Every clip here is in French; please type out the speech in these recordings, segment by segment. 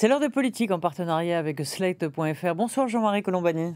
C'est l'heure de politique en partenariat avec Slate.fr. Bonsoir Jean-Marie Colombani.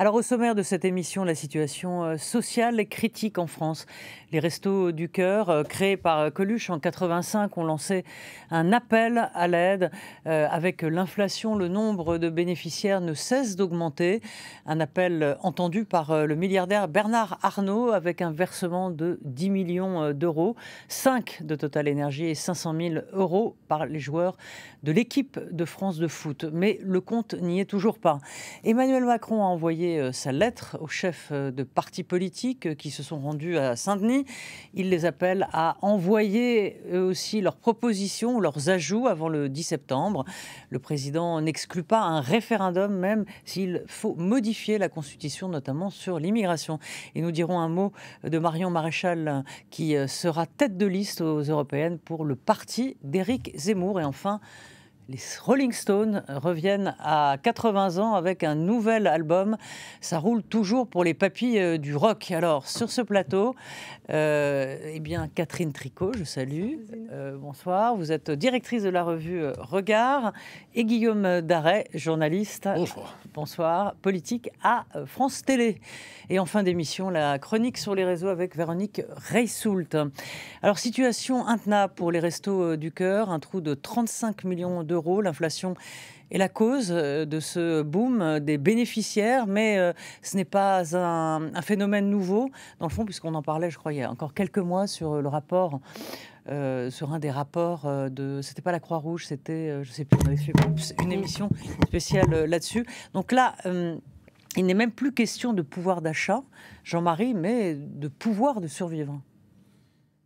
Alors au sommaire de cette émission, la situation euh, sociale et critique en France. Les Restos du Cœur, euh, créés par euh, Coluche en 85, ont lancé un appel à l'aide. Avec l'inflation, le nombre de bénéficiaires ne cesse d'augmenter. Un appel entendu par le milliardaire Bernard Arnault avec un versement de 10 millions d'euros, 5 de Total Énergie et 500 000 euros par les joueurs de l'équipe de France de foot. Mais le compte n'y est toujours pas. Emmanuel Macron a envoyé euh, sa lettre aux chefs euh, de partis politiques euh, qui se sont rendus à Saint-Denis. Il les appelle à envoyer eux aussi leurs propositions, leurs ajouts avant le 10 septembre. Le président n'exclut pas un référendum, même s'il faut modifier la Constitution, notamment sur l'immigration. Et nous dirons un mot de Marion Maréchal, qui sera tête de liste aux européennes pour le parti d'Éric Zemmour. Et enfin, les Rolling Stones reviennent à 80 ans avec un nouvel album. Ça roule toujours pour les papilles euh, du rock. Alors, sur ce plateau, euh, eh bien, Catherine Tricot, je salue. Euh, bonsoir. Vous êtes directrice de la revue Regard. Et Guillaume Darret, journaliste. Bonsoir. Bonsoir. Politique à France Télé. Et en fin d'émission, la chronique sur les réseaux avec Véronique Reissoult. Alors, situation intenable pour les restos du cœur. Un trou de 35 millions d'euros L'inflation est la cause euh, de ce boom des bénéficiaires, mais euh, ce n'est pas un, phénomène nouveau, dans le fond, puisqu'on en parlait, je a encore quelques mois sur le rapport. Euh, sur un des rapports de, c'était pas la Croix-Rouge, c'était, je sais plus, on avait fait une émission spéciale là-dessus. Donc là, il n'est même plus question de pouvoir d'achat, Jean-Marie, mais de pouvoir de survivre.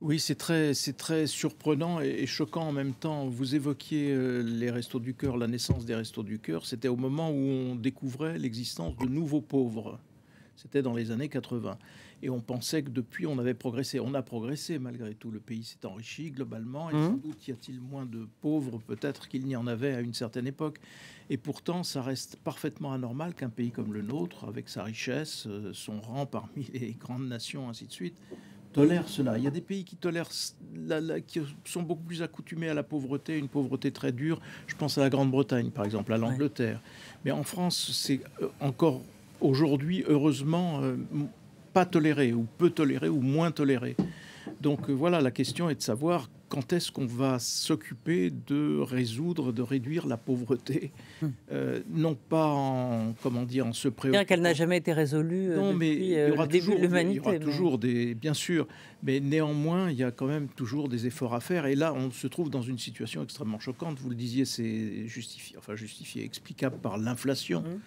Oui, c'est très, c'est très surprenant et, choquant en même temps. Vous évoquiez euh, les Restos du Cœur, la naissance des Restos du Cœur. C'était au moment où on découvrait l'existence de nouveaux pauvres. C'était dans les années 80. Et on pensait que depuis, on avait progressé. On a progressé malgré tout. Le pays s'est enrichi globalement. Et mmh. sans doute y a-t-il moins de pauvres peut-être qu'il n'y en avait à une certaine époque. Et pourtant, ça reste parfaitement anormal qu'un pays comme le nôtre, avec sa richesse, euh, son rang parmi les grandes nations, ainsi de suite, tolèrent cela. Il y a des pays qui tolèrent, qui sont beaucoup plus accoutumés à la pauvreté, une pauvreté très dure. Je pense à la Grande-Bretagne, par exemple, à l'Angleterre. Mais en France, c'est euh, encore aujourd'hui, heureusement, euh, pas toléré, ou peu toléré, ou moins toléré. Donc euh, voilà, la question est de savoir quand est-ce qu'on va s'occuper de résoudre, de réduire la pauvreté, hmm. euh, non pas en comment dire en se préoccupant. qu'elle n'a jamais été résolue. Euh, non, mais il y aura toujours, il y aura toujours des, bien sûr, mais néanmoins il y a quand même toujours des efforts à faire. Et là, on se trouve dans une situation extrêmement choquante. Vous le disiez, c'est justifié, enfin justifié, explicable par l'inflation, hmm.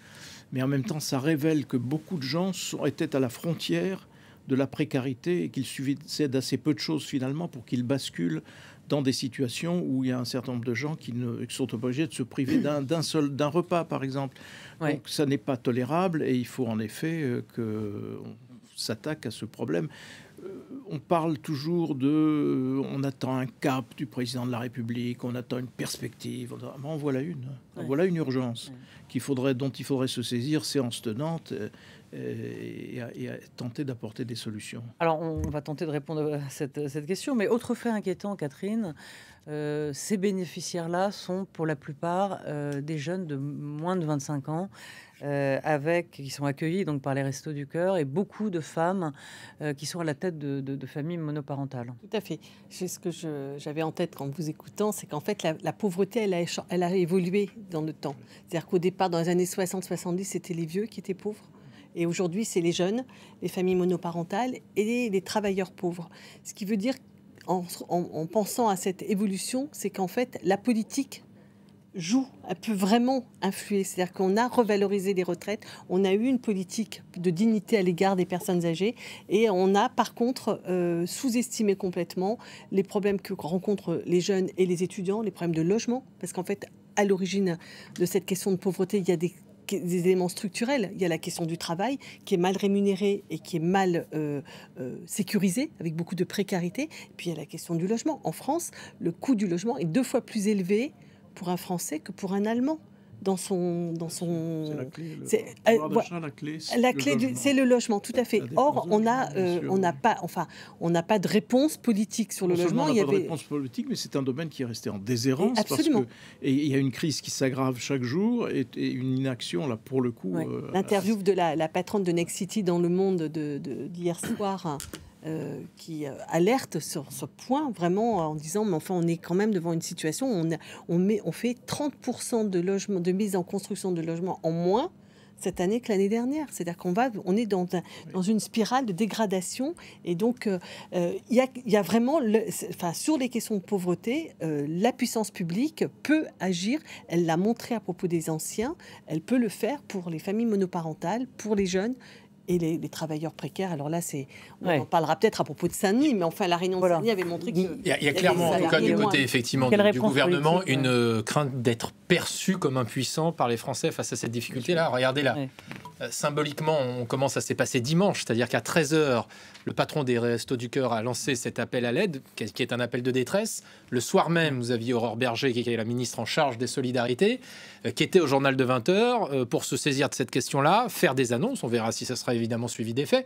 mais en même temps, ça révèle que beaucoup de gens sont, étaient à la frontière de la précarité et qu'il suffisait d'assez peu de choses finalement pour qu'ils basculent dans des situations où il y a un certain nombre de gens qui, ne, sont obligés de se priver d'un seul d'un repas par exemple. Donc ça n'est pas tolérable et il faut en effet euh, que s'attaque à ce problème. Euh, on parle toujours de, euh, on attend un cap du président de la République, on attend une perspective. En voilà une, voilà une urgence qu'il faudrait, dont il faudrait se saisir séance tenante et à, tenter d'apporter des solutions. Alors, on va tenter de répondre à cette, cette question, mais autre fait inquiétant, Catherine, euh, ces bénéficiaires-là sont pour la plupart euh, des jeunes de moins de 25 ans. Euh, avec, qui sont accueillis donc par les Restos du Cœur et beaucoup de femmes qui sont à la tête de, familles monoparentales. Tout à fait. C'est ce que j'avais en tête en vous écoutant, c'est qu'en fait la, pauvreté, elle a, évolué dans le temps. C'est-à-dire qu'au départ, dans les années 60-70, c'était les vieux qui étaient pauvres. Et aujourd'hui, c'est les jeunes, les familles monoparentales et les, travailleurs pauvres. Ce qui veut dire, en, pensant à cette évolution, c'est qu'en fait, la politique joue, elle peut vraiment influer. C'est-à-dire qu'on a revalorisé les retraites, on a eu une politique de dignité à l'égard des personnes âgées, et on a par contre euh, sous-estimé complètement les problèmes que rencontrent les jeunes et les étudiants, les problèmes de logement, parce qu'en fait, à l'origine de cette question de pauvreté, il y a des des éléments structurels. Il y a la question du travail qui est mal rémunéré et qui est mal euh, euh, sécurisé, avec beaucoup de précarité. Puis il y a la question du logement. En France, le coût du logement est deux fois plus élevé pour un Français que pour un Allemand. Dans son dans son. C'est la clé. la clé, c'est le, logement, tout à fait. Or, on a on n'a pas enfin on n'a pas de réponse politique sur le logement. Il y a pas de réponse politique, mais c'est un domaine qui est resté en déshérence. absolument. Parce que, et il y a une crise qui s'aggrave chaque jour et, une inaction là pour le coup. L'interview de la, la, patronne de Next City dans Le Monde de, d'hier soir. Euh, qui euh, alerte sur ce point vraiment en disant mais enfin on est quand même devant une situation où on, on, met, on fait 30% de logements de mise en construction de logements en moins cette année que l'année dernière. C'est-à-dire qu'on va, on est dans, dans une spirale de dégradation. Et donc, euh, il y, a, y, a, vraiment, le, enfin, sur les questions de pauvreté, la puissance publique peut agir. Elle l'a montré à propos des anciens. Elle peut le faire pour les familles monoparentales, pour les jeunes et les, travailleurs précaires. Alors là, c'est, on en parlera peut-être à propos de Saint-Denis, mais enfin, la réunion de Saint-Denis avait montré qu'il y, y, a clairement, en tout cas, du côté effectivement du, gouvernement, une euh, crainte d'être perçu comme impuissant par les Français face à cette difficulté-là. Regardez là, symboliquement, on commence à s'est passé dimanche, c'est-à-dire qu'à 13h, le patron des Restos du Cœur a lancé cet appel à l'aide, qui est un appel de détresse. Le soir même, vous aviez Aurore Berger, qui est la ministre en charge des solidarités, euh, qui était au journal de 20h euh, pour se saisir de cette question-là, faire des annonces. On verra si ça sera évidemment suivi des faits.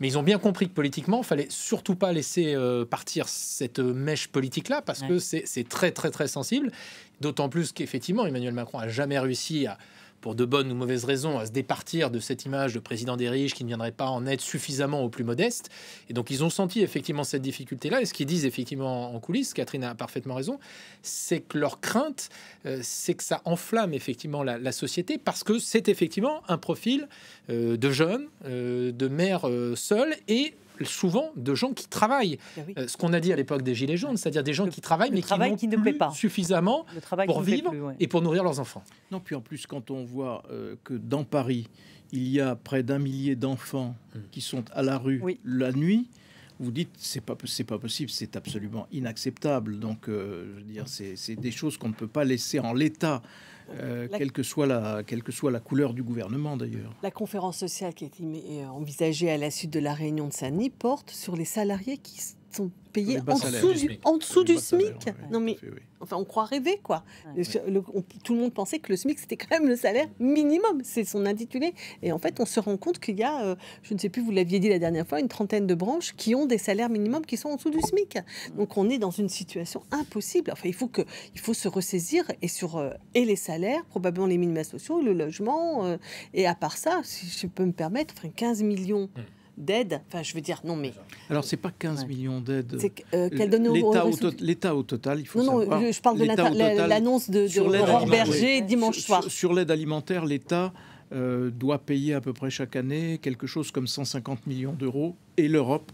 Mais ils ont bien compris que politiquement, il fallait surtout pas laisser partir cette mèche politique-là, parce que c'est très, très, très sensible. D'autant plus qu'effectivement, Emmanuel Macron a jamais réussi à pour de bonnes ou mauvaises raisons, à se départir de cette image de président des riches qui ne viendrait pas en aide suffisamment aux plus modestes. Et donc, ils ont senti effectivement cette difficulté-là. Et ce qu'ils disent effectivement en coulisses, Catherine a parfaitement raison, c'est que leur crainte, euh, c'est que ça enflamme effectivement la, société parce que c'est effectivement un profil euh, de jeunes, euh, de mères seules et souvent de gens qui travaillent. Ah euh, ce qu'on a dit à l'époque des Gilets jaunes, c'est-à-dire des gens qui travaillent, mais qui, ne plaît pas suffisamment pour vivre et pour nourrir leurs enfants. Non, puis en plus, quand on voit euh, que dans Paris, il y a près d'un millier d'enfants hum. qui sont à la rue la nuit, vous dites c'est pas c'est pas possible, c'est absolument inacceptable. Donc, euh, je veux dire, c'est des choses qu'on ne peut pas laisser en l'état. Euh, quelle, que soit la, quelle que soit la couleur du gouvernement d'ailleurs. La conférence sociale qui est envisagée à la suite de la réunion de Saint-Denis porte sur les salariés qui sont payés en dessous, du, en dessous du SMIC. non mais, enfin, on croit rêver quoi. tout le monde pensait que le SMIC c'était quand même le salaire minimum, c'est son intitulé. Et en fait, on se rend compte qu'il y a, euh, je ne sais plus, vous l'aviez dit la dernière fois, une trentaine de branches qui ont des salaires minimums qui sont en dessous du SMIC. Donc on est dans une situation impossible. Enfin, il faut que, il faut se ressaisir et sur euh, et les salaires, probablement les minima sociaux, le logement, euh, et à part ça, si je peux me permettre, enfin, 15 millions. Mmh d'aide. Enfin, je veux dire, non, mais. Alors, c'est pas 15 millions d'aides. Euh, qu'elle donne L'État au, total, il faut non, savoir. Non, je parle de l'annonce de, de Berger dimanche soir. Sur, l'aide alimentaire, l'État euh, doit payer à peu près chaque année quelque chose comme 150 millions d'euros et l'Europe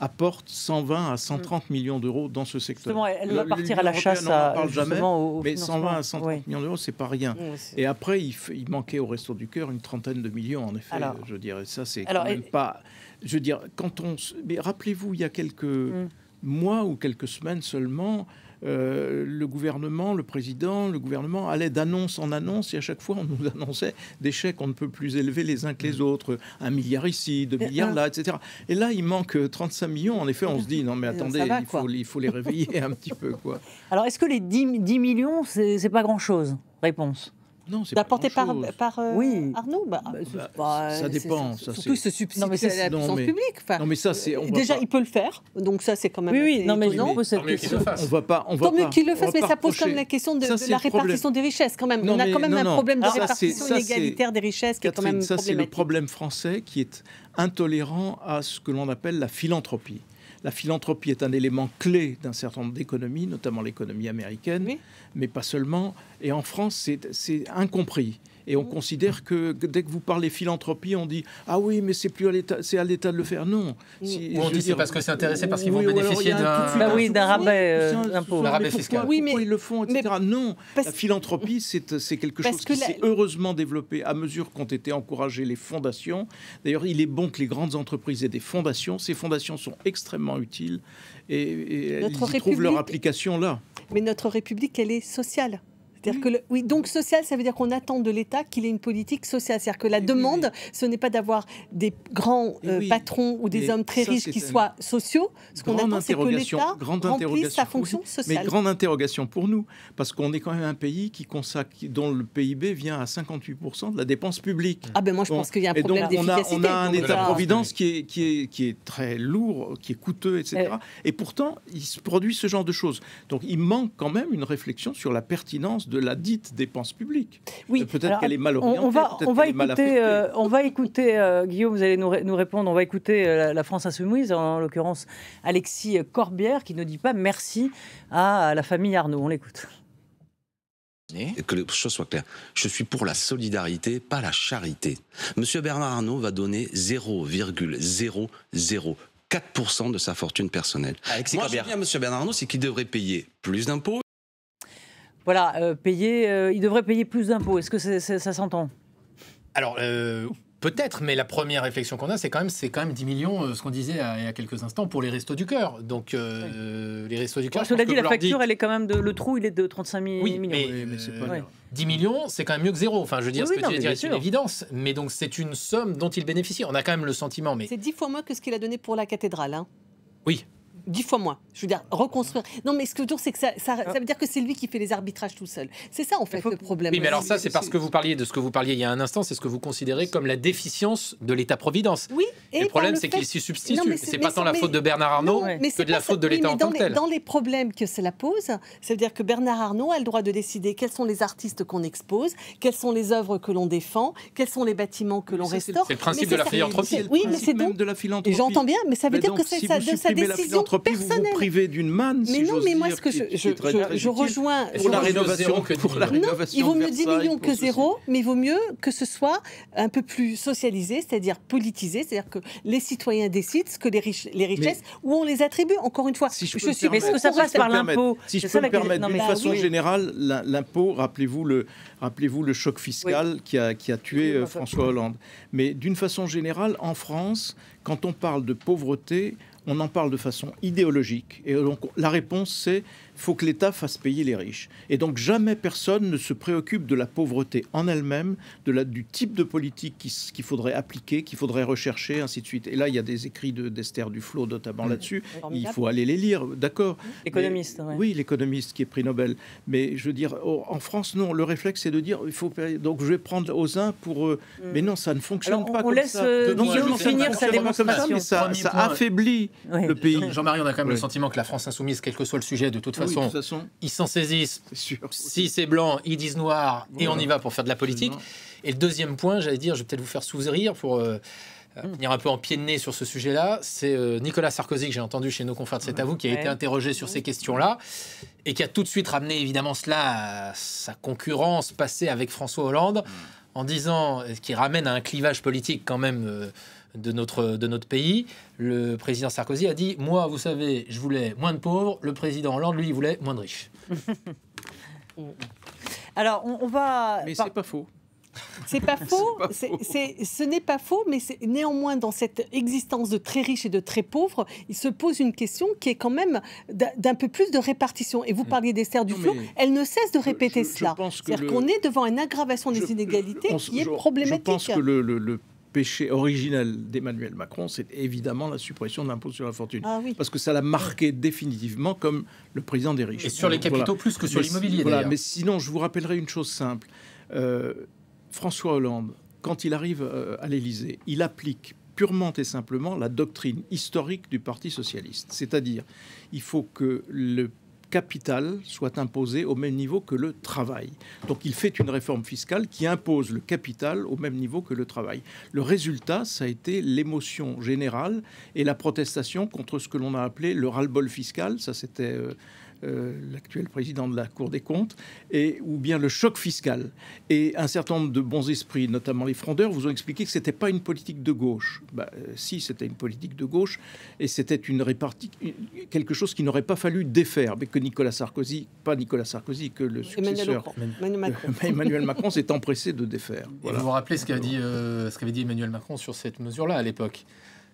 apporte 120 à 130 millions d'euros dans ce secteur. elle va partir à la chasse à, jamais, mais 120 à 130 millions d'euros, c'est pas rien. et après, il, il, manquait au Resto du Cœur une trentaine de millions, en effet. je dirais, ça, c'est quand même pas. Je veux dire, quand on. Mais rappelez-vous, il y a quelques mm. Mois ou quelques semaines seulement, euh, le gouvernement, le président, le gouvernement allait d'annonce en annonce et à chaque fois on nous annonçait des chèques on ne peut plus élever les uns que les autres, un milliard ici, deux milliards là, etc. Et là il manque 35 millions. En effet, on se dit non mais attendez, il, faut, il, faut, les réveiller un petit peu quoi. Alors est-ce que les 10, 10 millions c'est pas grand chose Réponse. Non, c'est apporté par, par euh, oui. Arnaud bah, bah, bah, Ça dépend. Ça, surtout ce subside non, mais c'est la puissance publique. Enfin, non, mais ça, c'est. Déjà, il peut le faire. Donc, ça, c'est quand même. Oui, oui, non, mais non, cette question. On va pas. On va Tant mieux qu'il le fasse, mais ça pose comme la question de, la répartition des richesses, quand même. On a quand même un problème de répartition inégalitaire des richesses qui est quand même. Ça, c'est le problème français qui est intolérant à ce que l'on appelle la philanthropie. La philanthropie est un élément clé d'un certain nombre d'économies, notamment l'économie américaine, mais pas seulement. Et en France, c'est incompris. Et on considère que dès que vous parlez philanthropie, on dit ah oui, mais c'est plus à l'État, c'est à l'État de le faire. Non. Si, on dit c'est parce que c'est intéressé parce qu'ils vont bénéficier d'un bah oui, d'un rabais, euh, rabais fiscal. Oui, mais ils le font, etc. non, la philanthropie, c'est quelque chose qui s'est heureusement développé à mesure qu'ont été encouragées les fondations. D'ailleurs, il est bon que les grandes entreprises aient des fondations. Ces fondations sont extrêmement utiles et, et ils trouvent leur application là. Mais notre République, elle est sociale. C'est-à-dire que oui, donc social, ça veut dire qu'on attend de l'État qu'il ait une politique sociale. C'est-à-dire que la demande, ce n'est pas d'avoir des grands euh, patrons ou des hommes très riches qui soient sociaux. Ce qu'on attend, c'est que l'État remplisse sa fonction sociale. Mais grande interrogation pour nous, parce qu'on est quand même un pays qui consacre, dont le PIB vient à 58% de la dépense publique. Ah ben moi je pense qu'il y a un problème d'efficacité. On a, un État-providence qui est, qui, est, qui est très lourd, qui est coûteux, etc. Et pourtant, il se produit ce genre de choses. Donc il manque quand même une réflexion sur la pertinence de la dite dépense publique. Oui, euh, peut-être qu'elle est mal orientée. On, va, on va, écouter, euh, on va écouter, euh, Guillaume, vous allez nous, nous, répondre, on va écouter la France Insoumise, en l'occurrence Alexis Corbière, qui ne dit pas merci à la famille Arnaud. On l'écoute. Que les choses soient claires. Je suis pour la solidarité, pas la charité. Monsieur Bernard Arnault va donner 0,004% de sa fortune personnelle. Alexis Moi, je dis à Monsieur Bernard Arnault, c'est qu'il devrait payer plus d'impôts. Voilà, euh, payer, euh, il devrait payer plus d'impôts. Est-ce que ça s'entend? Alors, euh, Peut-être, mais la première réflexion qu'on a, c'est quand même, c'est quand même 10 millions, euh, ce qu'on disait il y a quelques instants, pour les restos du cœur. Donc, euh, les restos du cœur. Cela dit, la facture, elle est quand même de, le trou, il est de 35 millions. Oui, mais, 10 millions, c'est quand même mieux que zéro. Enfin, je veux dire, ce que tu dis, c'est une évidence. Mais donc, c'est une somme dont il bénéficie. On a quand même le sentiment. Mais c'est 10 fois moins que ce qu'il a donné pour la cathédrale. Hein. Oui, dix fois moins. Je veux dire, reconstruire. Non, mais ce que je veux dire, c'est que ça, ça, veut dire que c'est lui qui fait les arbitrages tout seul. C'est ça, en fait, le problème. Oui, mais alors ça, c'est parce que vous parliez de ce que vous parliez il y a un instant, c'est ce que vous considérez comme la déficience de l'État-providence. Oui, et, le problème, c'est qu'il s'y substitue. C'est pas tant la faute de Bernard Arnault que de la faute de l'État en tant que tel. Dans les problèmes que cela pose, ça veut dire que Bernard Arnault a le droit de décider quels sont les artistes qu'on expose, quelles sont les œuvres que l'on défend, quels sont les bâtiments que l'on restaure. C'est le principe de la philanthropie. Oui, mais c'est donc de la philanthropie. J'entends bien, mais ça veut dire que c'est de sa décision personnelle d'une manne. Mais non, mais moi, ce que je, je, rejoins. Pour la rénovation, pour la rénovation. il vaut mieux 10 millions que zéro, mais il vaut mieux que ce soit un peu plus socialisé, c'est-à-dire politisé, c'est-à-dire que les citoyens décident ce que les, les richesses, où on les attribue. Encore une fois, si je, suis. Mais est-ce que ça passe par l'impôt Si je peux me permettre, d'une façon générale, l'impôt, rappelez-vous le, rappelez-vous le choc fiscal qui, a, qui a tué euh, François Hollande. Mais d'une façon générale, en France, quand on parle de pauvreté, on en parle de façon idéologique. Et donc la réponse, c'est faut que l'État fasse payer les riches. Et donc jamais personne ne se préoccupe de la pauvreté en elle-même, de la, du type de politique qu'il faudrait appliquer, qu'il faudrait rechercher, ainsi de suite. Et là, il y a des écrits d'Esther Duflo notamment là-dessus. Il faut aller les lire, d'accord. L'économiste. Oui, l'économiste qui est prix Nobel. Mais je veux dire, en France, non, le réflexe, c'est de dire, il faut donc je vais prendre aux uns pour... eux. Mm. Mais non, ça ne fonctionne pas on comme laisse ça. Euh, Guillaume finir sa démonstration. Ça, ça, affaiblit le pays. Jean-Marie, on a quand même le sentiment que la France insoumise, quel que soit le sujet, de toute façon, façon, ils s'en saisissent. Si c'est blanc, ils disent noir et on y va pour faire de la politique. Et le deuxième point, j'allais dire, je vais peut-être vous faire sourire pour euh, euh, hmm. venir un peu en pied de nez sur ce sujet-là. C'est euh, Nicolas Sarkozy que j'ai entendu chez nos confrères de C'est à vous qui a été interrogé sur ces questions-là et qui a tout de suite ramené évidemment cela à sa concurrence passée avec François Hollande hmm. en disant, ce qui ramène à un clivage politique quand même de notre, de notre pays, le président Sarkozy a dit Moi, vous savez, je voulais moins de pauvres. Le président Hollande, lui, il voulait moins de riches. Alors, on, va. Mais c'est pas faux. C'est pas faux, ce n'est pas faux, mais néanmoins dans cette existence de très riches et de très pauvres, il se pose une question qui est quand même d'un peu plus de répartition. Et vous mm. parliez d'Esther Duflo, elle ne cesse de répéter cela. C'est-à-dire qu'on est devant une aggravation des inégalités qui est problématique. Je pense que le péché originel d'Emmanuel Macron, c'est évidemment la suppression de l'impôt sur la fortune. Ah Parce que ça l'a marqué définitivement comme le président des riches. Et sur les capitaux plus que sur l'immobilier. Voilà, mais sinon, je vous rappellerai une chose simple. Euh, François Hollande, quand il arrive euh, à l'Élysée, il applique purement et simplement la doctrine historique du Parti socialiste. C'est-à-dire, il faut que le capital soit imposé au même niveau que le travail. Donc il fait une réforme fiscale qui impose le capital au même niveau que le travail. Le résultat, ça a été l'émotion générale et la protestation contre ce que l'on a appelé le ras-le-bol fiscal. Ça, c'était euh, euh, l'actuel président de la Cour des comptes, et, ou bien le choc fiscal. Et un certain nombre de bons esprits, notamment les frondeurs, vous ont expliqué que ce n'était pas une politique de gauche. Bah, euh, si, c'était une politique de gauche, et c'était une répartie, quelque chose qu'il n'aurait pas fallu défaire, mais que Nicolas Sarkozy, pas Nicolas Sarkozy, que le successeur Emmanuel Macron, Emmanuel Macron s'est empressé de défaire. Voilà. vous vous rappelez ce qu'avait dit, euh, ce qu'avait dit Emmanuel Macron sur cette mesure-là à l'époque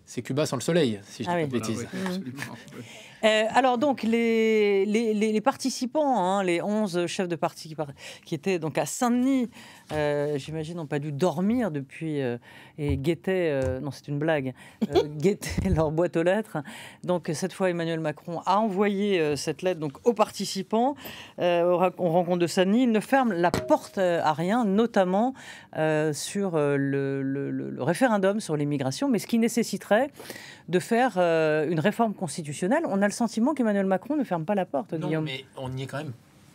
c'est Cuba sans le soleil, si je ne ah dis pas de bêtises. Euh, alors donc les, les, participants, hein, les 11 chefs de parti qui, qui étaient donc à Saint-Denis, euh, j'imagine, n'ont pas dû dormir depuis euh, et guettaient, non c'est une blague, guettaient leur boîte aux lettres. Donc cette fois Emmanuel Macron a envoyé cette lettre donc aux participants On rencontre de Saint-Denis. Il ne ferme la porte à rien, notamment sur le, le, référendum sur l'immigration, mais ce qui nécessiterait de faire une réforme constitutionnelle. On a le sentiment qu'Emmanuel Macron ne ferme pas la porte. Non, mais on y est quand même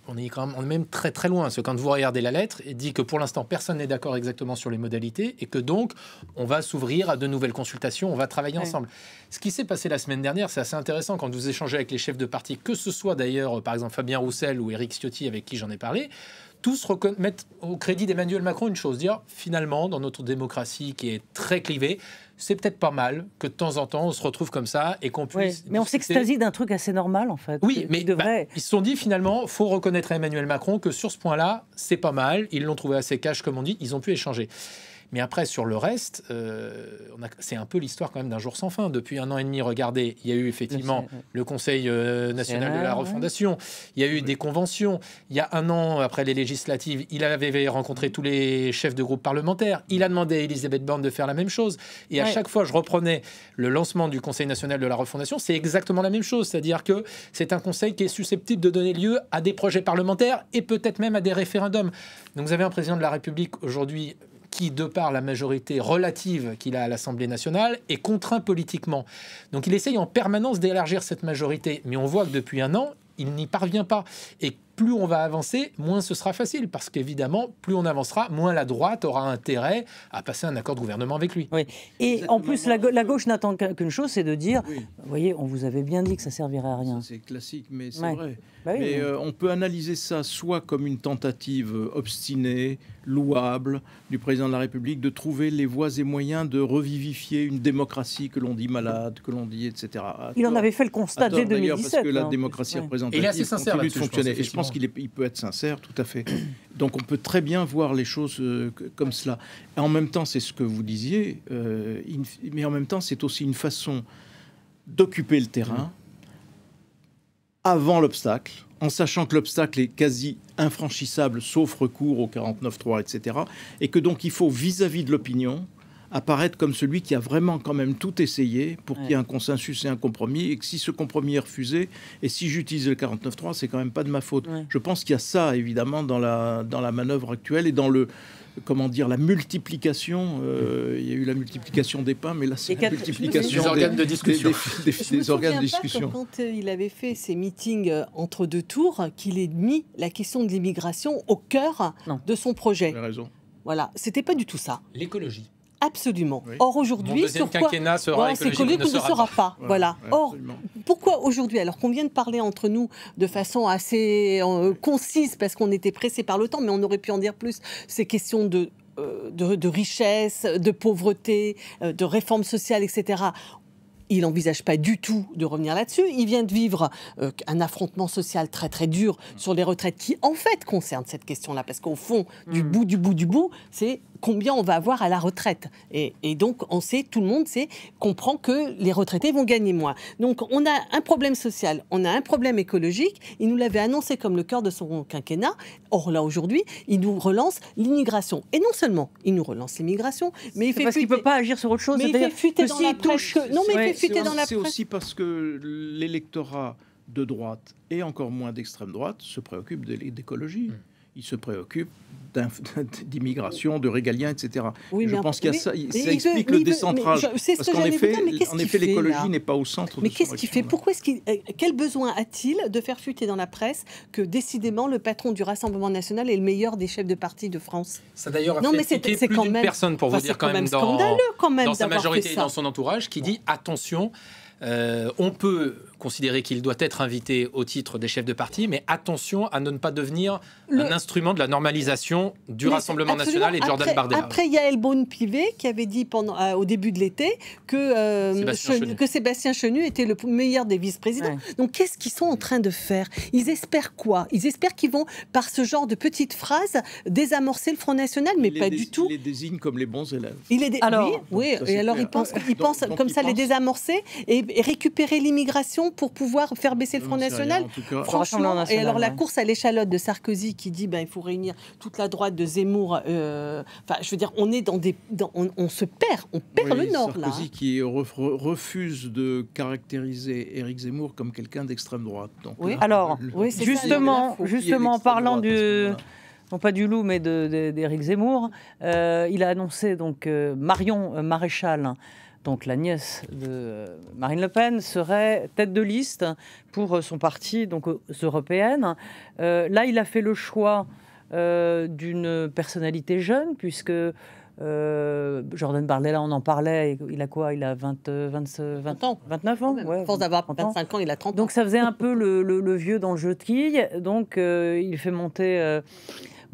on est quand même, on est même très très loin. Parce que quand vous regardez la lettre, il dit que pour l'instant personne n'est d'accord exactement sur les modalités et que donc on va s'ouvrir à de nouvelles consultations, on va travailler ensemble. Ce qui s'est passé la semaine dernière, c'est assez intéressant quand vous échangez avec les chefs de parti, que ce soit d'ailleurs par exemple Fabien Roussel ou Éric Ciotti avec qui j'en ai parlé tous mettre au crédit d'Emmanuel Macron une chose, dire finalement dans notre démocratie qui est très clivée, c'est peut-être pas mal que de temps en temps on se retrouve comme ça et qu'on puisse. mais on s'extasie d'un truc assez normal en fait. Oui, mais bah, ils se sont dit finalement, faut reconnaître à Emmanuel Macron que sur ce point-là, c'est pas mal. Ils l'ont trouvé assez cash comme on dit. Ils ont pu échanger. Mais après, sur le reste, euh, c'est un peu l'histoire quand même d'un jour sans fin. Depuis un an et demi, regardez, il y a eu effectivement le Conseil euh, national de la refondation, il y a eu des conventions. Il y a un an, après les législatives, il avait rencontré tous les chefs de groupe parlementaires. Il a demandé à Elisabeth Borne de faire la même chose. Et à chaque fois, je reprenais le lancement du Conseil national de la refondation, c'est exactement la même chose. C'est-à-dire que c'est un conseil qui est susceptible de donner lieu à des projets parlementaires et peut-être même à des référendums. Donc vous avez un président de la République aujourd'hui qui, de par la majorité relative qu'il a à l'Assemblée nationale, est contraint politiquement. Donc il essaye en permanence d'élargir cette majorité. Mais on voit que depuis un an, il n'y parvient pas. Et plus on va avancer, moins ce sera facile, parce qu'évidemment, plus on avancera, moins la droite aura intérêt à passer un accord de gouvernement avec lui. Oui. Et en plus, la, gauche n'attend qu'une chose, c'est de dire, vous voyez, on vous avait bien dit que ça servirait à rien. C'est classique, mais c'est vrai. Bah mais euh, on peut analyser ça soit comme une tentative obstinée, louable, du président de la République de trouver les voies et moyens de revivifier une démocratie que l'on dit malade, que l'on dit, etc. il en avait fait le constat dès 2017. Parce que la hein. démocratie représentative il est assez sincère continue de fonctionner. et je pense qu'il il peut être sincère, tout à fait. Donc on peut très bien voir les choses euh, comme cela. Et en même temps, c'est ce que vous disiez, euh, mais en même temps, c'est aussi une façon d'occuper le terrain avant l'obstacle, en sachant que l'obstacle est quasi infranchissable, sauf recours au 49.3, etc. Et que donc il faut vis-à-vis -vis de l'opinion apparaître comme celui qui a vraiment quand même tout essayé pour qu'il y ait un consensus et un compromis, et que si ce compromis est refusé, et si j'utilise le 49.3, c'est quand même pas de ma faute. Je pense qu'il y a ça, évidemment, dans la, dans la manœuvre actuelle et dans le comment dire, la multiplication. Euh, il y a eu la multiplication des pains, mais là, c'est la multiplication des, organes de discussion. Des, organes de discussion. quand euh, il avait fait ses meetings euh, entre deux tours, qu'il ait mis la question de l'immigration au cœur de son projet. raison. Voilà, c'était pas du tout ça. L'écologie. Absolument. Or aujourd'hui, sur quoi sera c'est qu'on ne, sera pas. voilà. Or, pourquoi aujourd'hui, alors qu'on vient de parler entre nous de façon assez euh, concise, parce qu'on était pressé par le temps, mais on aurait pu en dire plus, ces questions de euh, de, richesse, de pauvreté, euh, de réforme sociale, etc il n'envisage pas du tout de revenir là-dessus. Il vient de vivre euh, un affrontement social très très dur sur les retraites qui en fait concerne cette question-là, parce qu'au fond, du mm. bout du bout du bout, c'est combien on va avoir à la retraite. Et, donc on sait, tout le monde sait, comprend que les retraités vont gagner moins. Donc on a un problème social, on a un problème écologique. Il nous l'avait annoncé comme le cœur de son quinquennat. Or là aujourd'hui, il nous relance l'immigration. Et non seulement il nous relance l'immigration, mais il fait parce qu'il peut pas agir sur autre chose. Mais il fait fuiter dans la presse. Non mais c'est aussi parce que l'électorat de droite et encore moins d'extrême droite se préoccupe d'écologie. Mm. Il se préoccupe d'immigration, de régalien, etc. Oui, je pense qu'il y a ça, ça explique le décentrage. Parce qu'en effet, en effet l'écologie n'est pas au centre. Mais qu'est-ce qu'il fait Pourquoi est-ce qu'il euh, quel besoin a-t-il de faire fuiter dans la presse que décidément le patron du Rassemblement national est le meilleur des chefs de parti de France? Ça d'ailleurs a non, fait mais c'est quand même personne pour vous dire quand, même, dans, quand même dans sa majorité et dans son entourage qui dit attention. Euh, on peut considérer qu'il doit être invité au titre des chefs de parti, mais attention à ne pas devenir un instrument de la normalisation du Rassemblement national et de Jordan Bardella. Après, il y a Elbon Pivet qui avait dit pendant, euh, au début de l'été que, euh, Sébastien Chenu. que Sébastien Chenu était le meilleur des vice-présidents. Donc qu'est-ce qu'ils sont en train de faire? Ils espèrent quoi? Ils espèrent qu'ils vont, par ce genre de petites phrases, désamorcer le Front National, mais pas du tout. Ils les désignent comme les bons élèves. Il est alors, oui, oui et alors ils pensent, ils pensent comme ça les désamorcer et et, récupérer l'immigration pour pouvoir faire baisser le Front National. Franchement, et alors la course à l'échalote de Sarkozy qui dit ben il faut réunir toute la droite de Zemmour. Euh, enfin, je veux dire, on est dans des, on, se perd, on perd le Nord là. Sarkozy qui refuse de caractériser Éric Zemmour comme quelqu'un d'extrême droite. Donc, oui. alors, justement, justement, en parlant du non pas du loup, mais d'Éric Zemmour. Euh, il a annoncé donc euh, Marion Maréchal, donc la nièce de Marine Le Pen, serait tête de liste pour son parti, donc aux européennes. Euh, là, il a fait le choix d'une personnalité jeune, puisque Jordan Bardella, on en parlait. Il a quoi? Il a 20, 20, 20 ans 29 ans? Ouais, Force d'avoir 25 ans, il a 30 ans. Donc ça faisait un peu le, le, vieux dans le jeu de quilles. Donc il fait monter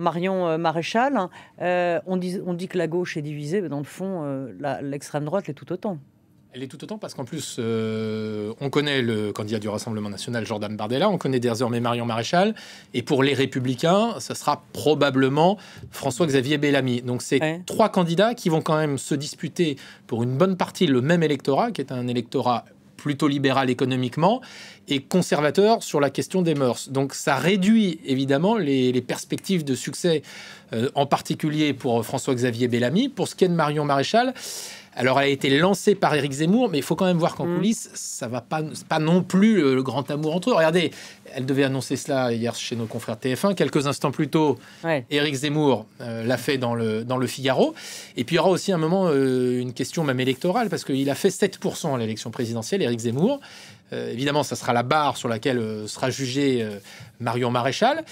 Marion euh, Maréchal. Euh, on, dit, on dit que la gauche est divisée, mais dans le fond, euh, l'extrême droite l'est tout autant. Elle est tout autant parce qu'en plus, on connaît le candidat du Rassemblement national, Jordan Bardella, on connaît désormais Marion Maréchal, et pour les Républicains, ça sera probablement François-Xavier Bellamy. Donc c'est trois candidats qui vont quand même se disputer pour une bonne partie le même électorat, qui est un électorat plutôt libéral économiquement et conservateur sur la question des mœurs. Donc ça réduit évidemment les, perspectives de succès, euh, en particulier pour François-Xavier Bellamy. Pour ce qui est de Marion Maréchal, alors, elle a été lancée par Éric Zemmour, mais il faut quand même voir qu'en mm. coulisses, ça va pas, pas non plus le, grand amour entre eux. Regardez, elle devait annoncer cela hier chez nos confrères TF1. Quelques instants plus tôt, Éric Zemmour euh, l'a fait dans le, dans le Figaro. Et puis, il y aura aussi un moment, euh, une question même électorale, parce qu'il a fait 7% à l'élection présidentielle, Éric Zemmour. Euh, évidemment, ça sera la barre sur laquelle sera jugée Marion Maréchal.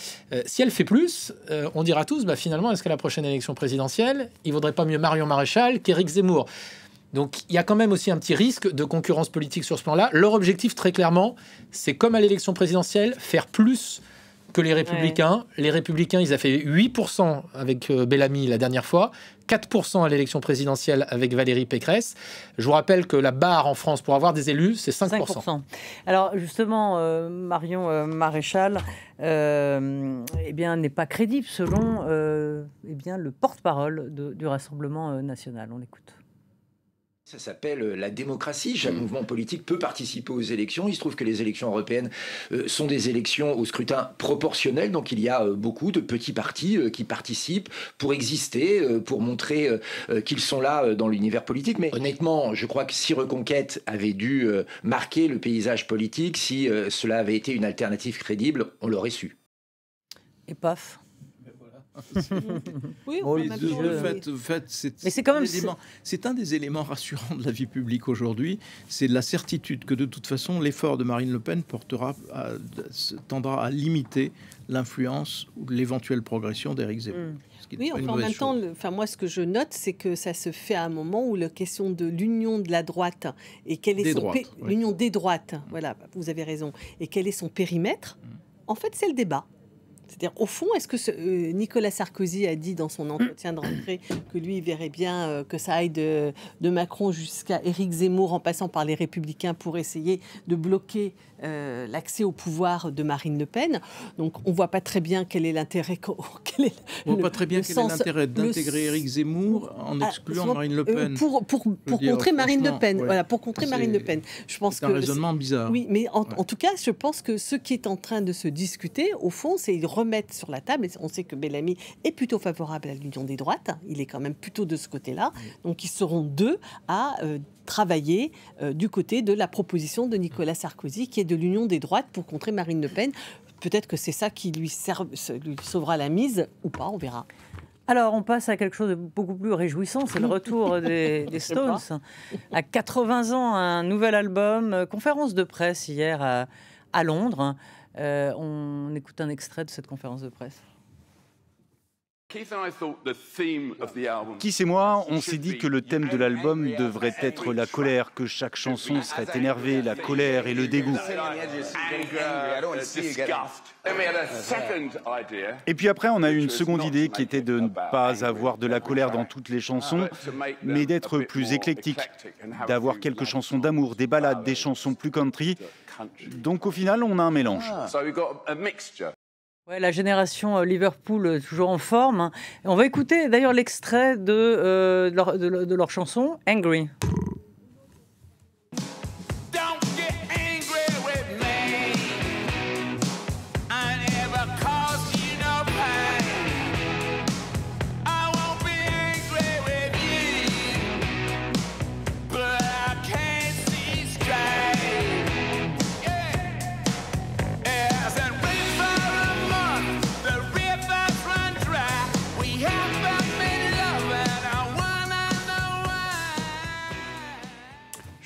si elle fait plus, on dira tous, bah, finalement, est-ce qu'à la prochaine élection présidentielle, il vaudrait pas mieux Marion Maréchal qu'Éric Zemmour? Donc il y a quand même aussi un petit risque de concurrence politique sur ce plan-là. Leur objectif, très clairement, c'est comme à l'élection présidentielle, faire plus que les républicains. Les républicains, ils ont fait 8% avec euh, Bellamy la dernière fois, 4% à l'élection présidentielle avec Valérie Pécresse. Je vous rappelle que la barre en France pour avoir des élus, c'est 5%. Alors justement, euh, Marion euh, Maréchal eh bien, n'est pas crédible selon eh bien, le porte-parole du Rassemblement national. On l'écoute. Ça s'appelle euh, la démocratie. Chaque mm. mouvement politique peut participer aux élections. Il se trouve que les élections européennes euh, sont des élections au scrutin proportionnel. Donc il y a euh, beaucoup de petits partis qui participent pour exister, pour montrer qu'ils sont là dans l'univers politique. Mais honnêtement, je crois que si Reconquête avait dû marquer le paysage politique, si cela avait été une alternative crédible, on l'aurait su. Et paf oui, on fait, c'est quand même c'est un des éléments rassurants de la vie publique aujourd'hui, c'est la certitude que de toute façon l'effort de Marine Le Pen portera tendra à limiter l'influence ou l'éventuelle progression d'Éric Zemmour. Mm. Oui, enfin, en même temps, enfin, moi, ce que je note, c'est que ça se fait à un moment où la question de l'union de la droite et quelle est son l'union des droites, voilà, vous avez raison, et quel est son périmètre, mm. en fait, c'est le débat. C'est-à-dire, au fond, est-ce que euh, Nicolas Sarkozy a dit dans son entretien de rentrée que lui, il verrait bien euh, que ça aille de, de Macron jusqu'à Éric Zemmour en passant par les Républicains pour essayer de bloquer euh, l'accès au pouvoir de Marine Le Pen? Donc on ne voit pas très bien quel est l'intérêt. Quel est on ne voit pas très bien quel est l'intérêt d'intégrer Éric Zemmour en ah, excluant Marine Le Pen. Pour, pour, pour contrer Marine Le Pen. Voilà, pour contrer Marine Le Pen. Je pense que un raisonnement bizarre. Oui, mais en, tout cas, je pense que ce qui est en train de se discuter, au fond, c'est remettre sur la table. Et on sait que Bellamy est plutôt favorable à l'union des droites. Il est quand même plutôt de ce côté-là. Donc ils seront deux à euh, travailler euh, du côté de la proposition de Nicolas Sarkozy, qui est de l'union des droites pour contrer Marine Le Pen. Peut-être que c'est ça qui lui, lui sauvera la mise ou pas, on verra. Alors, on passe à quelque chose de beaucoup plus réjouissant, c'est le retour des, Stones. À 80 ans, un nouvel album, euh, conférence de presse hier à, Londres. Euh, on écoute un extrait de cette conférence de presse. Keith et moi, on s'est dit que le thème de l'album devrait être la colère, que chaque chanson serait énervée, la colère et le dégoût. Et puis après, on a eu une seconde idée qui était de ne pas avoir de la colère dans toutes les chansons, mais d'être plus éclectique, d'avoir quelques chansons d'amour, des ballades, des chansons plus country. Donc au final, on a un mélange la génération euh, Liverpool euh, toujours en forme. Hein. On va écouter d'ailleurs l'extrait de, euh, leur, de, leur chanson Angry.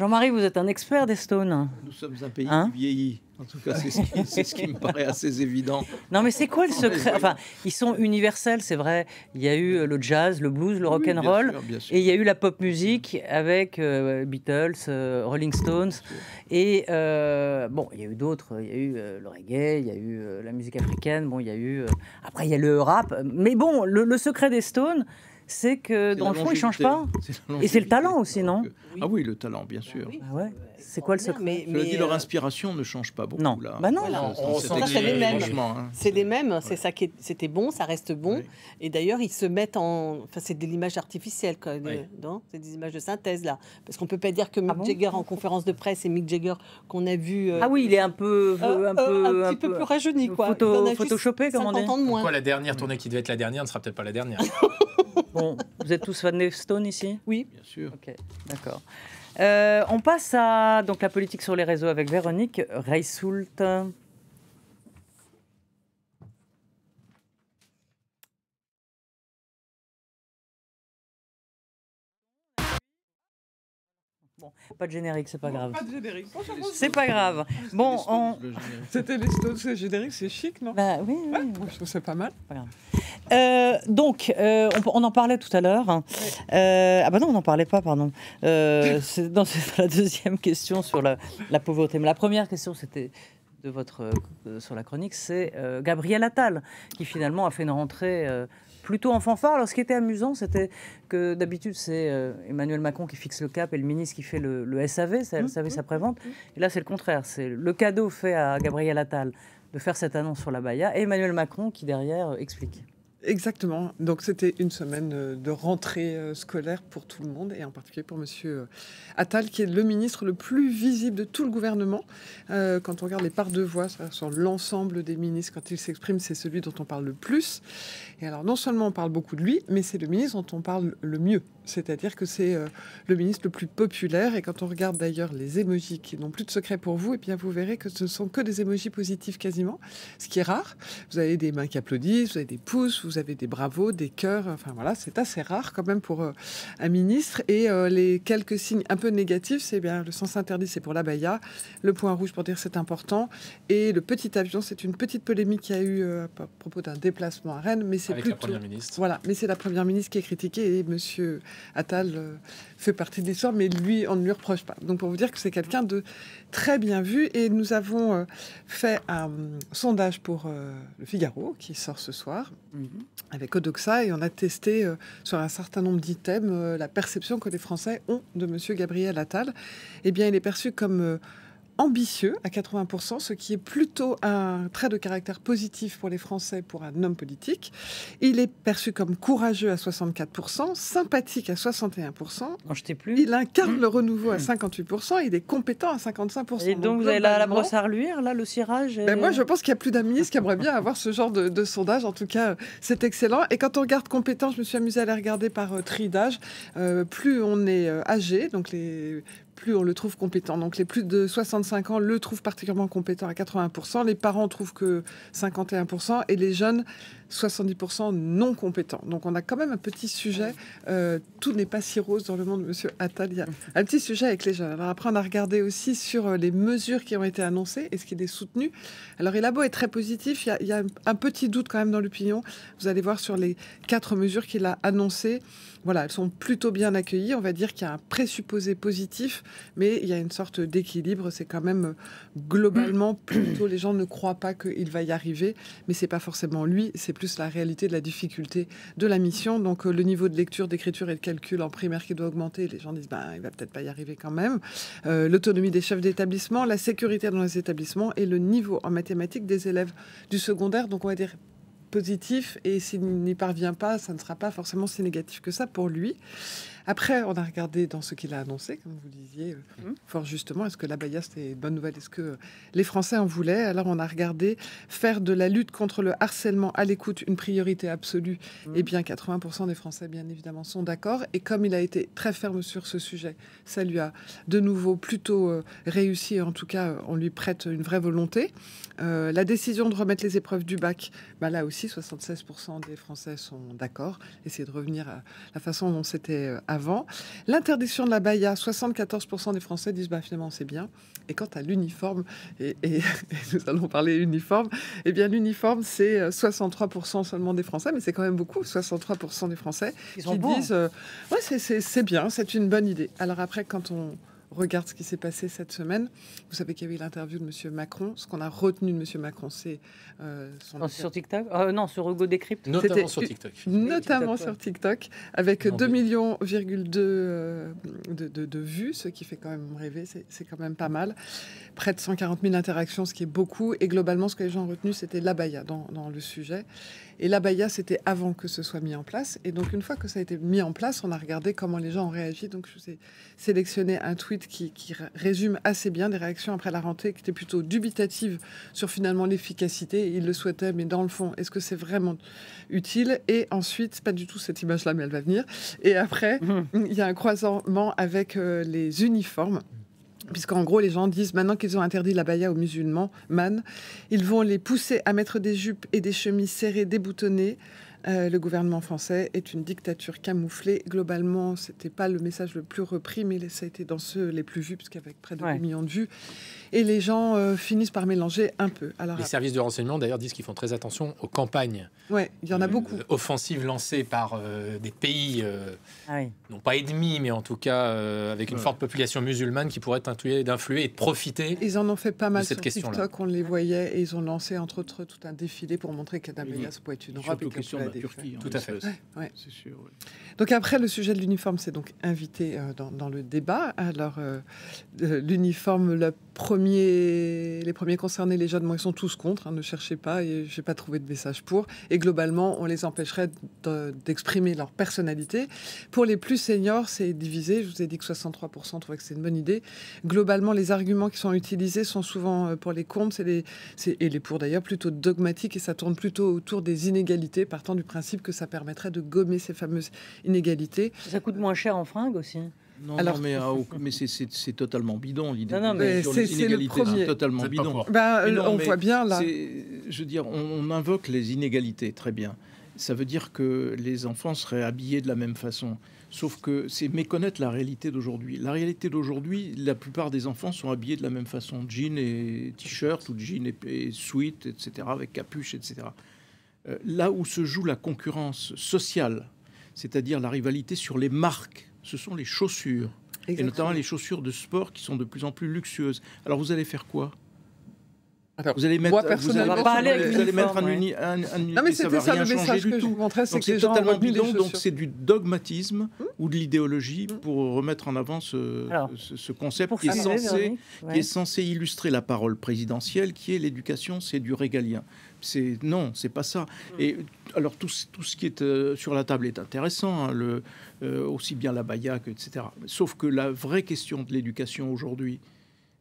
Jean-Marie, vous êtes un expert des Stones. Nous sommes un pays hein qui vieillit. En tout cas, c'est ce, qui me paraît assez évident. Non, mais c'est quoi le secret? Enfin, ils sont universels, c'est vrai. Il y a eu euh, le jazz, le blues, le rock and roll, et il y a eu la pop musique avec euh, Beatles, euh, Rolling Stones, et bon, il y a eu d'autres. Il y a eu le reggae, il y a eu la musique africaine. Bon, il y a eu après il y a le rap. Mais bon, le secret des Stones c'est que dans le fond, il ne change pas. Et c'est le talent aussi, non Ah oui, le talent, bien sûr. Ah ouais. C'est quoi le secret mais, mais dis, leur euh, inspiration ne change pas beaucoup. Non, là. Bah non. c'est les mêmes. Hein. C'est les mêmes. C'est ça qui c'était bon, ça reste bon. Et d'ailleurs, ils se mettent en. Enfin, c'est de l'image artificielle, quoi. C'est des images de synthèse là, parce qu'on peut pas dire que Mick ah Jagger en conférence de presse et Mick Jagger qu'on a vu. Euh, ah oui, il est un peu, euh, un, peu, un, petit peu, plus rajeuni, quoi. Photo, photoshopé, comme on dit. Pourquoi la dernière tournée qui devait être la dernière ne sera peut-être pas la dernière? Bon, vous êtes tous fans de Stone ici? Oui. Bien sûr. Ok, d'accord. Euh, on passe à donc, la politique sur les réseaux avec Véronique Reissoult. Bon, pas de générique, c'est pas grave. Pas de générique. C'est pas grave. Bon, on... c'était les Stones, le générique, c'est chic, non? Bah oui, oui. je trouve c'est pas mal. Pas grave. Euh, donc, euh, on, en parlait tout à l'heure. Euh, ah bah non, on n'en parlait pas, pardon. c'est la deuxième question sur la, pauvreté. Mais la première question, c'était de votre sur la chronique, c'est Gabriel Attal qui finalement a fait une rentrée plutôt en fanfare. Alors, ce qui était amusant, c'était que d'habitude, c'est Emmanuel Macron qui fixe le cap et le ministre qui fait le, SAV, ça, le SAV, sa prévente. Et là, c'est le contraire. C'est le cadeau fait à Gabriel Attal de faire cette annonce sur la Baïa et Emmanuel Macron qui, derrière, explique. Exactement. Donc c'était une semaine euh, de rentrée euh, scolaire pour tout le monde et en particulier pour Monsieur euh, Attal, qui est le ministre le plus visible de tout le gouvernement. quand on regarde les parts de voix sur l'ensemble des ministres, quand il s'exprime, c'est celui dont on parle le plus. Et alors non seulement on parle beaucoup de lui, mais c'est le ministre dont on parle le mieux. C'est-à-dire que c'est le ministre le plus populaire. Et quand on regarde d'ailleurs les émojis qui n'ont plus de secret pour vous, et eh bien vous verrez que ce ne sont que des émojis positifs quasiment, ce qui est rare. Vous avez des mains qui applaudissent, vous avez des pouces, vous avez des bravos, des cœurs. Enfin voilà, c'est assez rare quand même pour euh, un ministre. Et euh, les quelques signes un peu négatifs, c'est bien le sens interdit, c'est pour la Baïa, le point rouge pour dire c'est important, et le petit avion, c'est une petite polémique qui a eu euh, à propos d'un déplacement à Rennes, mais c'est plutôt la première ministre. Voilà, mais c'est la première ministre qui est critiquée et Monsieur Attal fait partie de l'histoire, mais lui, on ne lui reproche pas. Donc pour vous dire que c'est quelqu'un de très bien vu. Et nous avons euh, fait un sondage pour euh, le Figaro, qui sort ce soir, mhm. avec Odoxa, et on a testé euh, sur un certain nombre d'items la perception que les Français ont de Monsieur Gabriel Attal. Eh bien, il est perçu comme ambitieux à 80%, ce qui est plutôt un trait de caractère positif pour les Français pour un homme politique. Il est perçu comme courageux à 64%, sympathique à 61%. plus. Il incarne le renouveau à 58%, il est compétent à 55%. Et donc, vous avez la, la brosse à reluire, là, le cirage ben Moi, je pense qu'il y a plus d'un ministre qui aimerait bien avoir ce genre de, sondage. En tout cas, c'est excellent. Et quand on regarde compétent, je me suis amusée à les regarder par euh, tridage. Euh, plus on est euh, âgé, donc les plus on le trouve compétent. Donc les plus de 65 ans le trouvent particulièrement compétent à 80%, les parents trouvent que 51% et les jeunes 70% non compétents. Donc on a quand même un petit sujet. Euh, tout n'est pas si rose dans le monde, Monsieur Attal. Il y a un petit sujet avec les jeunes. Alors après on a regardé aussi sur euh, les mesures qui ont été annoncées et ce qui est soutenu. Alors beau être très positif, il y a, il y a un petit doute quand même dans l'opinion. Vous allez voir sur les quatre mesures qu'il a annoncées voilà, elles sont plutôt bien accueillies. On va dire qu'il y a un présupposé positif, mais il y a une sorte d'équilibre. C'est quand même euh, globalement plutôt les gens ne croient pas qu'il va y arriver, mais c'est pas forcément lui. C'est la réalité de la difficulté de la mission. Donc euh, le niveau de lecture, d'écriture et de calcul en primaire qui doit augmenter. Les gens disent ben il va peut-être pas y arriver quand même. Euh, l'autonomie des chefs d'établissement, la sécurité dans les établissements et le niveau en mathématiques des élèves du secondaire. Donc on va dire positif et s'il n'y parvient pas, ça ne sera pas forcément si négatif que ça pour lui. Après, on a regardé dans ce qu'il a annoncé, comme vous disiez euh, mmh. fort justement, est-ce que la Baïa c'était une bonne nouvelle? Est-ce que les Français en voulaient? Alors on a regardé faire de la lutte contre le harcèlement à l'écoute une priorité absolue. Mmh. Et eh bien 80% des Français, bien évidemment, sont d'accord. Et comme il a été très ferme sur ce sujet, ça lui a de nouveau plutôt euh, réussi. En tout cas, on lui prête une vraie volonté. Euh, la décision de remettre les épreuves du bac, bah là aussi, 76% des Français sont d'accord. Essayer de revenir à la façon dont c'était avant. L'interdiction de la baya, 74% des Français disent bah, finalement c'est bien. Et quant à l'uniforme, et, nous allons parler uniforme, eh bien l'uniforme c'est 63% seulement des Français, mais c'est quand même beaucoup, 63% des Français qui disent euh, ouais c'est bien, c'est une bonne idée. Alors après quand on regarde ce qui s'est passé cette semaine. Vous savez qu'il y avait l'interview de M. Macron. Ce qu'on a retenu de M. Macron, c'est euh, son... sur TikTok? Euh, Non, sur Hugo Décrypte. Notamment sur TikTok. Notamment sur TikTok, avec 2,2 millions euh, de, de, de, vues, ce qui fait quand même rêver. C'est quand même pas mal. Près de 140 000 interactions, ce qui est beaucoup. Et globalement, ce que les gens ont retenu, c'était l'abaya dans, dans le sujet. Et l'abaya, c'était avant que ce soit mis en place. Et donc, une fois que ça a été mis en place, on a regardé comment les gens ont réagi. Donc, je vous ai sélectionné un tweet qui, qui résume assez bien des réactions après la rentrée qui étaient plutôt dubitatives sur finalement l'efficacité. Ils le souhaitaient, mais dans le fond, est-ce que c'est vraiment utile? Et ensuite, pas du tout cette image-là, mais elle va venir. Et après, mmh. il y a un croisement avec euh, les uniformes. Puisqu'en gros, les gens disent maintenant qu'ils ont interdit la baya aux musulmans, man, ils vont les pousser à mettre des jupes et des chemises serrées, déboutonnées. Euh, le gouvernement français est une dictature camouflée. Globalement, c'était pas le message le plus repris, mais ça a été dans ceux les plus vus, puisqu'avec près de 8 millions de vues. Et les gens euh, finissent par mélanger un peu. Alors, les services de renseignement, d'ailleurs, disent qu'ils font très attention aux campagnes. Ouais, il y en a beaucoup. Euh, offensives lancées par des pays, ah non pas ennemis, mais en tout cas avec une forte population musulmane qui pourrait d'influer et de profiter. Ils en ont fait pas mal sur TikTok, on les voyait, et ils ont lancé entre autres tout un défilé pour montrer qu'Adamaya, ça peut être une Turquie. Tout à fait. C'est sûr. Donc après, le sujet de l'uniforme, c'est donc invité euh, dans, le débat. Alors, euh, l'uniforme, le les premiers concernés, les jeunes, moi, ils sont tous contre. Hein, ne cherchez pas, et je n'ai pas trouvé de message pour. Et globalement, on les empêcherait d'exprimer leur personnalité. Pour les plus seniors, c'est divisé. Je vous ai dit que 63% trouvaient que c'est une bonne idée. Globalement, les arguments qui sont utilisés sont souvent euh, pour les contre, et les pour d'ailleurs, plutôt dogmatiques, et ça tourne plutôt autour des inégalités, partant du principe que ça permettrait de gommer ces fameuses inégalités. Ça coûte moins cher en fringues aussi non, Alors, mais, ah, mais c'est totalement bidon l'idée. Non, mais c'est c'est totalement bidon. Bah, on voit bien là. Je veux dire, on, invoque les inégalités, très bien. Ça veut dire que les enfants seraient habillés de la même façon. Sauf que c'est méconnaître la réalité d'aujourd'hui. La réalité d'aujourd'hui, la plupart des enfants sont habillés de la même façon, jean et t-shirt ou jean et, et sweat, etc., avec capuche, etc. Euh, là où se joue la concurrence sociale, c'est-à-dire la rivalité sur les marques, ce sont les chaussures. Et notamment les chaussures de sport qui sont de plus en plus luxueuses. Alors vous allez faire quoi? Vous allez mettre, vous allez mettre, vous allez mettre un, uni, un, un non, mais ça va rien le changer du tout. c'est totalement bidon, donc c'est du dogmatisme hmm ou de l'idéologie hmm pour remettre en avant ce, ce, concept qui est, censé, qui est censé illustrer la parole présidentielle, qui est l'éducation, c'est du régalien. C'est non, c'est pas ça. Hmm. Et alors tout, tout ce qui est euh, sur la table est intéressant, hein, le, euh, aussi bien la baïaque, etc. Sauf que la vraie question de l'éducation aujourd'hui,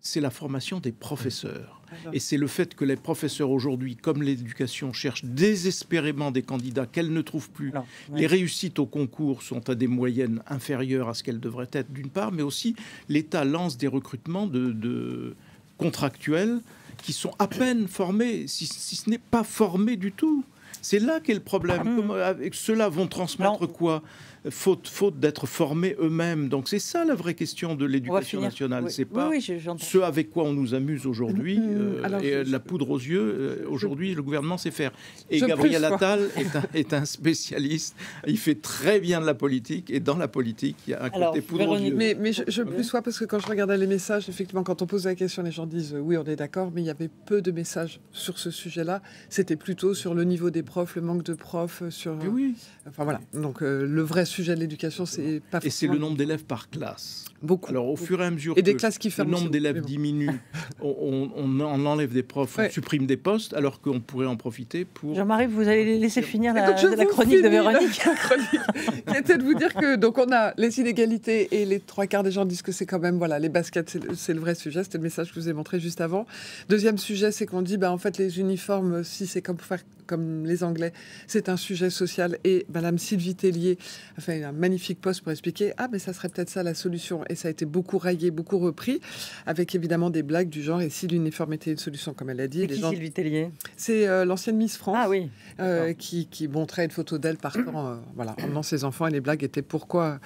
c'est la formation des professeurs. Et c'est le fait que les professeurs aujourd'hui, comme l'éducation, cherchent désespérément des candidats qu'elles ne trouvent plus. Les réussites au concours sont à des moyennes inférieures à ce qu'elles devraient être, d'une part, mais aussi l'État lance des recrutements de, contractuels qui sont à peine formés, si, ce n'est pas formés du tout. C'est là qu'est le problème. Mmh. Ceux-là vont transmettre quoi? Faute, faute d'être formés eux-mêmes. Donc c'est ça la vraie question de l'éducation nationale. C'est pas ce avec quoi on nous amuse aujourd'hui mm, mm. euh, et la poudre aux yeux. Euh, aujourd'hui, le gouvernement sait faire. Et Gabriel Attal est un, spécialiste. Il fait très bien de la politique et dans la politique, il y a un côté poudre aux yeux. Mais, mais je, je plus sois parce que quand je regardais les messages, effectivement, quand on pose la question, les gens disent oui, on est d'accord, mais il y avait peu de messages sur ce sujet-là. C'était plutôt sur le niveau des profs, le manque de profs, sur. oui. Enfin voilà. Donc euh, le vrai sujet de l'éducation, c'est pas. Et c'est le nombre d'élèves par classe. Beaucoup. Alors au fur et à mesure et des classes qui le nombre d'élèves diminue, on, on, enlève des profs, on supprime des postes, alors qu'on pourrait en profiter pour. Jean-Marie, vous allez laisser finir la, la chronique de Véronique. qui était de vous dire que donc on a les inégalités et les trois quarts des gens disent que c'est quand même voilà les baskets, c'est le vrai sujet. C'était le message que je vous ai montré juste avant. Deuxième sujet, c'est qu'on dit bah en fait les uniformes, si c'est comme pour faire comme les Anglais, c'est un sujet social. Et Madame Sylvie Tellier a fait un magnifique poste pour expliquer ah mais ça serait peut-être ça la solution. Et ça a été beaucoup raillé, beaucoup repris, avec évidemment des blagues du genre et si l'uniformité est une solution, comme elle a dit. Qui gens... Sylvie Tellier? C'est euh, l'ancienne Miss France. Ah oui. Euh, qui, qui, montrait une photo d'elle partant, euh, voilà, emmenant ses enfants. Et les blagues étaient pourquoi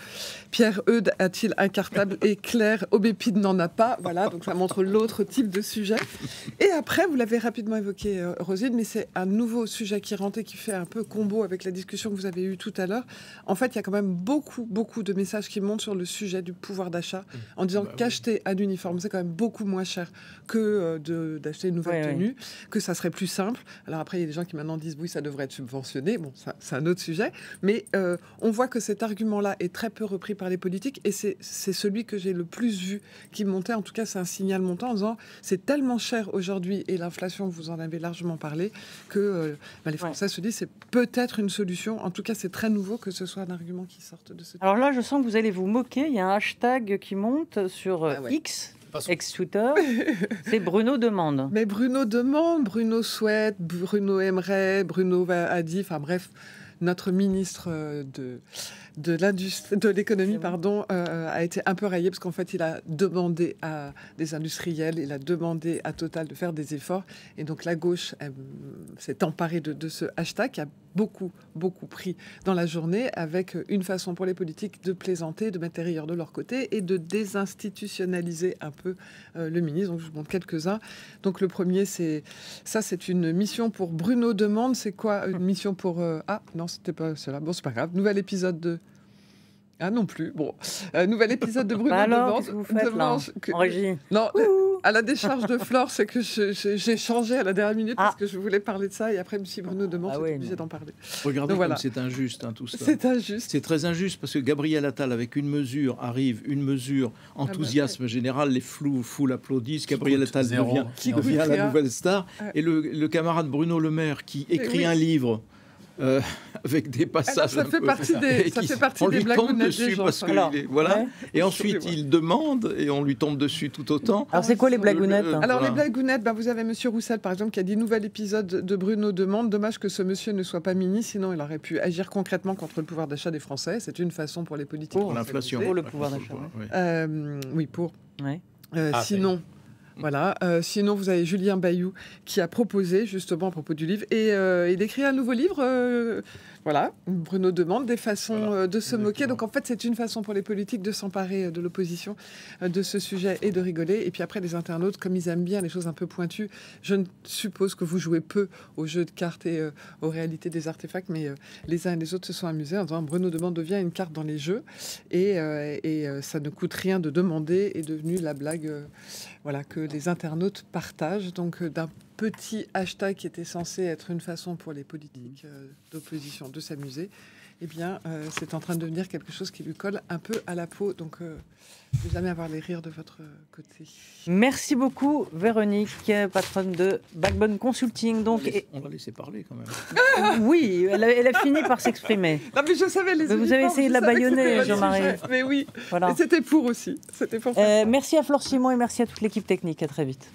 Pierre Eudes a-t-il un cartable et Claire Aubépine n'en a pas. Voilà, donc ça montre l'autre type de sujet. Et après, vous l'avez rapidement évoqué, Rosine, mais c'est un nouveau sujet qui rentre et qui fait un peu combo avec la discussion que vous avez eue tout à l'heure. En fait, il y a quand même beaucoup, beaucoup de messages qui montent sur le sujet du pouvoir d'achat mmh. en disant bah qu'acheter un uniforme, c'est quand même beaucoup moins cher que d'acheter une nouvelle tenue, que ça serait plus simple. Alors après, il y a des gens qui maintenant disent oui, ça devrait être subventionné. Bon, c'est un autre sujet. Mais euh, on voit que cet argument-là est très peu repris par les politiques et c'est celui que j'ai le plus vu qui montait. En tout cas, c'est un signal montant en disant c'est tellement cher aujourd'hui et l'inflation, vous en avez largement parlé, que euh, bah, les Français se disent c'est peut-être une solution. En tout cas, c'est très nouveau que ce soit un argument qui sorte de ce. Alors là, je sens que vous allez vous moquer. Il y a un hashtag qui monte sur euh, ah X ex-Twitter, c'est Bruno demande. Mais Bruno demande, Bruno souhaite, Bruno aimerait, Bruno a dit, enfin bref, notre ministre de de l'industrie, de l'économie, pardon, euh, a été un peu rayé parce qu'en fait, il a demandé à des industriels, il a demandé à Total de faire des efforts. Et donc, la gauche s'est emparée de, ce hashtag qui a beaucoup, beaucoup pris dans la journée avec une façon pour les politiques de plaisanter, de mettre rire de leur côté et de désinstitutionnaliser un peu euh, le ministre. Donc, je vous montre quelques-uns. Donc, le premier, c'est ça, c'est une mission pour Bruno Demande. C'est quoi une mission pour. Euh, ah, non, c'était pas cela. Bon, c'est pas grave. Nouvel épisode de ah non plus. Bon, euh, nouvel épisode de Bruno bah alors, vous faites, là, que... en régie Non, à la décharge de Flore, c'est que j'ai changé à la dernière minute parce ah. que je voulais parler de ça et après, M. Bruno demande, ah, obligé d'en parler. Regardez comme c'est injuste hein, tout ça. C'est injuste. C'est très injuste parce que Gabriel Attal, avec une mesure, arrive, une mesure, ah, bah enthousiasme général, les flous, foules applaudissent, Gabriel Attal devient, devient la nouvelle star. Et le, le, camarade Bruno Le Maire qui écrit un livre euh, avec des passages. ça, fait partie des, ça fait partie on des lui tombe dessus parce que voilà. Et ensuite il demande et on lui tombe dessus tout autant. Alors c'est quoi les blagounettes hein Alors les blagounettes, ben, vous avez Monsieur Roussel par exemple qui a dit nouvel épisode de Bruno demande. Dommage que ce monsieur ne soit pas ministre, sinon il aurait pu agir concrètement contre le pouvoir d'achat des Français. C'est une façon pour les politiques. Pour l'inflation. Pour le pouvoir d'achat. Euh, oui, pour. Euh, ah, sinon, voilà. Euh, sinon, vous avez Julien Bayou qui a proposé justement à propos du livre et euh, il écrit un nouveau livre. Voilà, Bruno demande des façons euh, de se moquer. Donc en fait, c'est une façon pour les politiques de s'emparer euh, de l'opposition euh, de ce sujet et de rigoler. Et puis après, les internautes, comme ils aiment bien les choses un peu pointues, je suppose que vous jouez peu aux jeux de cartes et aux réalités des artefacts, mais les uns et les autres se sont amusés en disant Bruno demande devient une carte dans les jeux et, et ça ne coûte rien de demander est devenu la blague voilà, que les internautes partagent. Donc d'un petit hashtag qui était censé être une façon pour les politiques euh, d'opposition de s'amuser, eh bien, euh, c'est en train de devenir quelque chose qui lui colle un peu à la peau. Donc, euh, ne jamais avoir les rires de votre côté. Merci beaucoup, Véronique, patronne de Backbone Consulting. Donc, on va, laisser parler quand même. oui, elle a, fini par s'exprimer. Non, mais je savais les. vous avez essayé de la baïonner, Jean-Marie. Mais oui, voilà. c'était pour aussi. C'était pour. merci à Flore Simon et merci à toute l'équipe technique. À très vite.